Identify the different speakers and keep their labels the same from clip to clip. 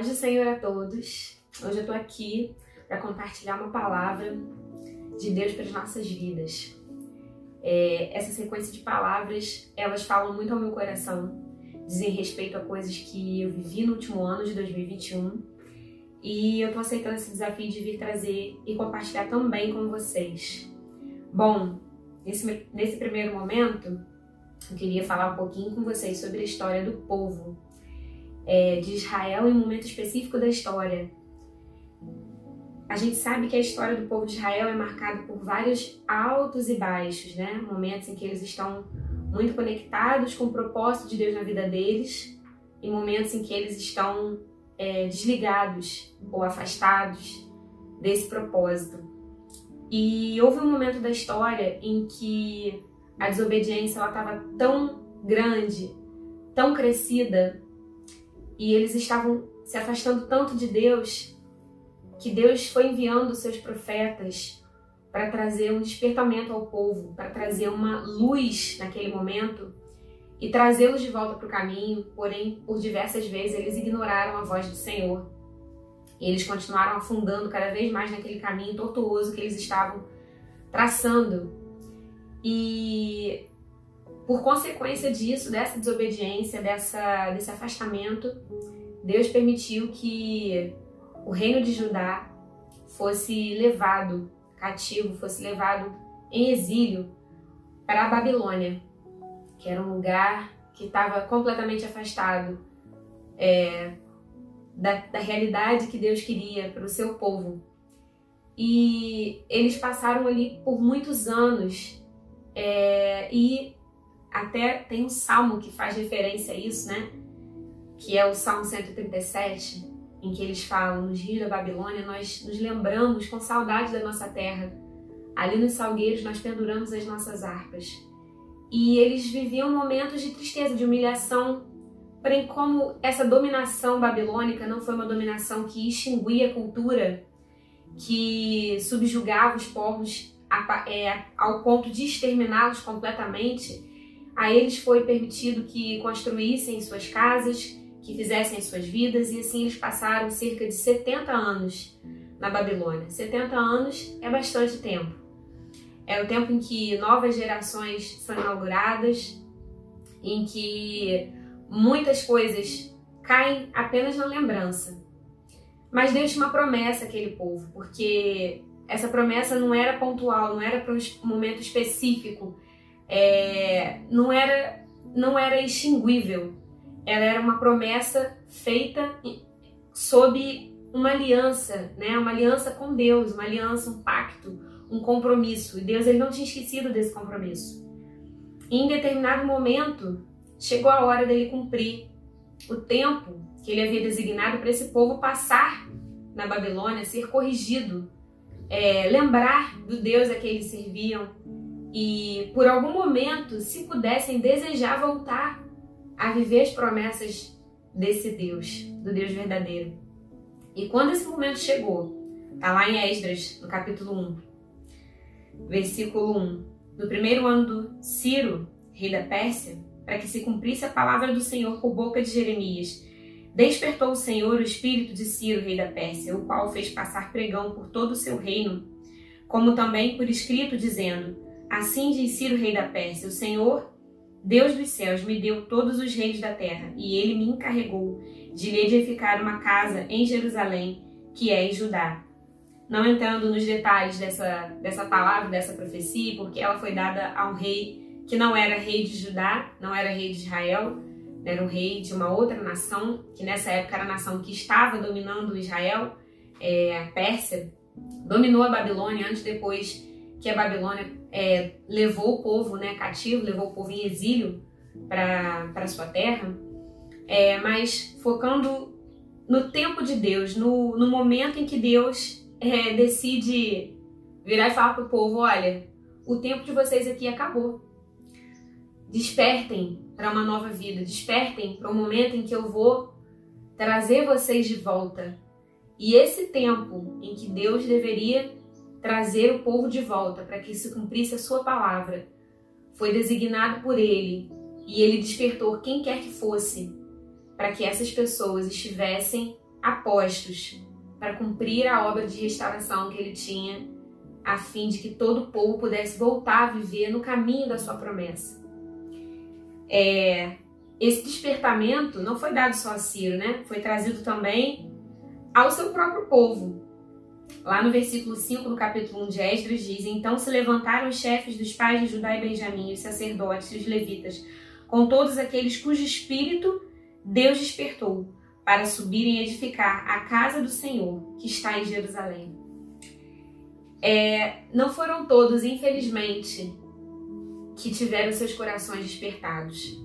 Speaker 1: Paz do Senhor a todos. Hoje eu tô aqui para compartilhar uma palavra de Deus para as nossas vidas. É, essa sequência de palavras, elas falam muito ao meu coração, dizem respeito a coisas que eu vivi no último ano de 2021 e eu tô aceitando esse desafio de vir trazer e compartilhar também com vocês. Bom, nesse, nesse primeiro momento, eu queria falar um pouquinho com vocês sobre a história do povo é, de Israel em um momento específico da história. A gente sabe que a história do povo de Israel é marcada por vários altos e baixos, né? Momentos em que eles estão muito conectados com o propósito de Deus na vida deles, e momentos em que eles estão é, desligados ou afastados desse propósito. E houve um momento da história em que a desobediência estava tão grande, tão crescida, e eles estavam se afastando tanto de Deus que Deus foi enviando seus profetas para trazer um despertamento ao povo, para trazer uma luz naquele momento e trazê-los de volta para o caminho. Porém, por diversas vezes eles ignoraram a voz do Senhor. E eles continuaram afundando cada vez mais naquele caminho tortuoso que eles estavam traçando. E por consequência disso, dessa desobediência, dessa, desse afastamento, Deus permitiu que o reino de Judá fosse levado cativo, fosse levado em exílio para a Babilônia, que era um lugar que estava completamente afastado é, da, da realidade que Deus queria para o seu povo. E eles passaram ali por muitos anos é, e até tem um salmo que faz referência a isso, né? Que é o Salmo 137, em que eles falam: Nos dias da Babilônia, nós nos lembramos com saudade da nossa terra. Ali nos salgueiros, nós penduramos as nossas harpas. E eles viviam momentos de tristeza, de humilhação. Porém, como essa dominação babilônica não foi uma dominação que extinguia a cultura, que subjugava os povos é, ao ponto de exterminá-los completamente, a eles foi permitido que construíssem suas casas, que fizessem suas vidas, e assim eles passaram cerca de 70 anos na Babilônia. 70 anos é bastante tempo. É o tempo em que novas gerações são inauguradas, em que muitas coisas caem apenas na lembrança. Mas Deus tinha uma promessa àquele povo, porque essa promessa não era pontual, não era para um momento específico, é, não, era, não era extinguível. Ela era uma promessa feita sob uma aliança, né? uma aliança com Deus, uma aliança, um pacto, um compromisso. E Deus ele não tinha esquecido desse compromisso. E em determinado momento, chegou a hora dele cumprir o tempo que ele havia designado para esse povo passar na Babilônia, ser corrigido, é, lembrar do Deus a que eles serviam, e por algum momento, se pudessem desejar voltar a viver as promessas desse Deus, do Deus verdadeiro. E quando esse momento chegou, tá lá em Esdras, no capítulo 1, versículo 1. No primeiro ano do Ciro, rei da Pérsia, para que se cumprisse a palavra do Senhor por boca de Jeremias, despertou o Senhor o espírito de Ciro, rei da Pérsia, o qual fez passar pregão por todo o seu reino, como também por escrito, dizendo: Assim diz Ciro, rei da Pérsia: O Senhor, Deus dos céus, me deu todos os reis da terra, e ele me encarregou de lhe edificar uma casa em Jerusalém, que é em Judá. Não entrando nos detalhes dessa, dessa palavra, dessa profecia, porque ela foi dada a um rei que não era rei de Judá, não era rei de Israel, era um rei de uma outra nação, que nessa época era a nação que estava dominando Israel, é, a Pérsia, dominou a Babilônia antes depois que a Babilônia é, levou o povo né, cativo, levou o povo em exílio para sua terra, é, mas focando no tempo de Deus, no, no momento em que Deus é, decide virar e falar para o povo: olha, o tempo de vocês aqui acabou. Despertem para uma nova vida, despertem para o momento em que eu vou trazer vocês de volta. E esse tempo em que Deus deveria trazer o povo de volta para que se cumprisse a sua palavra. Foi designado por ele e ele despertou quem quer que fosse para que essas pessoas estivessem apostos para cumprir a obra de restauração que ele tinha, a fim de que todo o povo pudesse voltar a viver no caminho da sua promessa. É, esse despertamento não foi dado só a Ciro, né? Foi trazido também ao seu próprio povo. Lá no versículo 5, no capítulo 1 de Esdras, diz: Então se levantaram os chefes dos pais de Judá e Benjamim, os sacerdotes e os levitas, com todos aqueles cujo espírito Deus despertou, para subirem edificar a casa do Senhor, que está em Jerusalém. É, não foram todos, infelizmente, que tiveram seus corações despertados.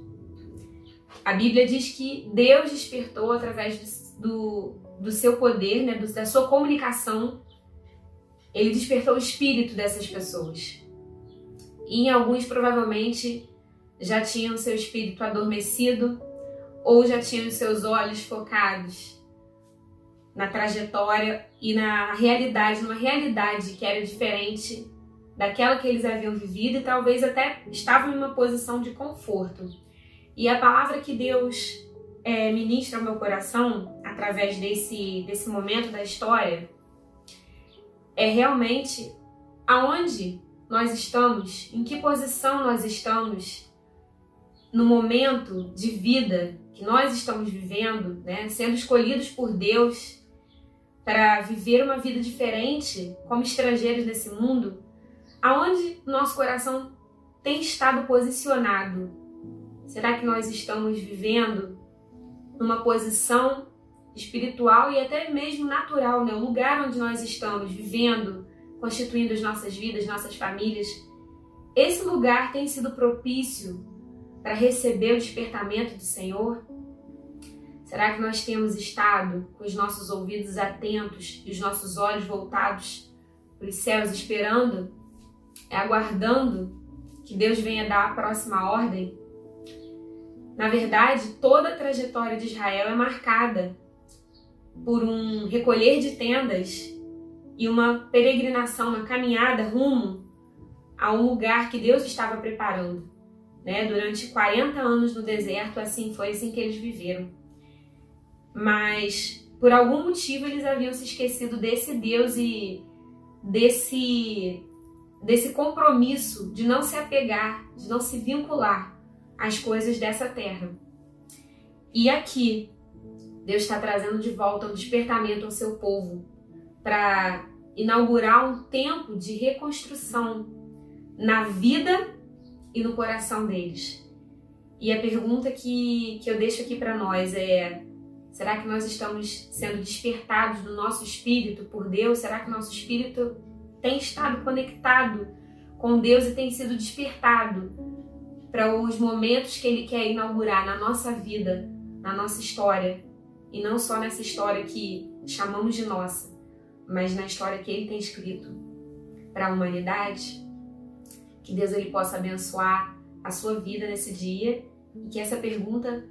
Speaker 1: A Bíblia diz que Deus despertou através do, do seu poder, né, da sua comunicação. Ele despertou o espírito dessas pessoas. E em alguns, provavelmente, já tinham seu espírito adormecido ou já tinham seus olhos focados na trajetória e na realidade, numa realidade que era diferente daquela que eles haviam vivido e talvez até estavam em uma posição de conforto. E a palavra que Deus é, ministra ao meu coração através desse, desse momento da história é realmente aonde nós estamos, em que posição nós estamos no momento de vida que nós estamos vivendo, né, sendo escolhidos por Deus para viver uma vida diferente como estrangeiros nesse mundo, aonde nosso coração tem estado posicionado? Será que nós estamos vivendo numa posição espiritual e até mesmo natural, né? O lugar onde nós estamos vivendo, constituindo as nossas vidas, nossas famílias, esse lugar tem sido propício para receber o despertamento do Senhor? Será que nós temos estado com os nossos ouvidos atentos e os nossos olhos voltados para os céus, esperando, aguardando que Deus venha dar a próxima ordem? Na verdade, toda a trajetória de Israel é marcada por um recolher de tendas e uma peregrinação, uma caminhada rumo a um lugar que Deus estava preparando. Né? Durante 40 anos no deserto, assim foi assim que eles viveram mas por algum motivo eles haviam se esquecido desse Deus e desse desse compromisso de não se apegar, de não se vincular às coisas dessa terra. E aqui Deus está trazendo de volta um despertamento ao seu povo para inaugurar um tempo de reconstrução na vida e no coração deles. E a pergunta que, que eu deixo aqui para nós é: Será que nós estamos sendo despertados do nosso espírito por Deus? Será que nosso espírito tem estado conectado com Deus e tem sido despertado para os momentos que Ele quer inaugurar na nossa vida, na nossa história? E não só nessa história que chamamos de nossa, mas na história que Ele tem escrito para a humanidade? Que Deus ele possa abençoar a sua vida nesse dia e que essa pergunta,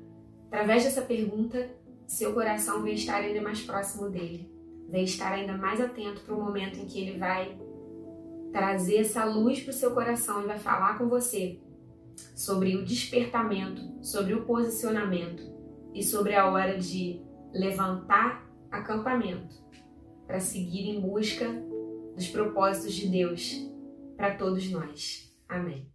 Speaker 1: através dessa pergunta, seu coração vai estar ainda mais próximo dele, vai estar ainda mais atento para o momento em que ele vai trazer essa luz para o seu coração e vai falar com você sobre o despertamento, sobre o posicionamento e sobre a hora de levantar acampamento para seguir em busca dos propósitos de Deus para todos nós. Amém.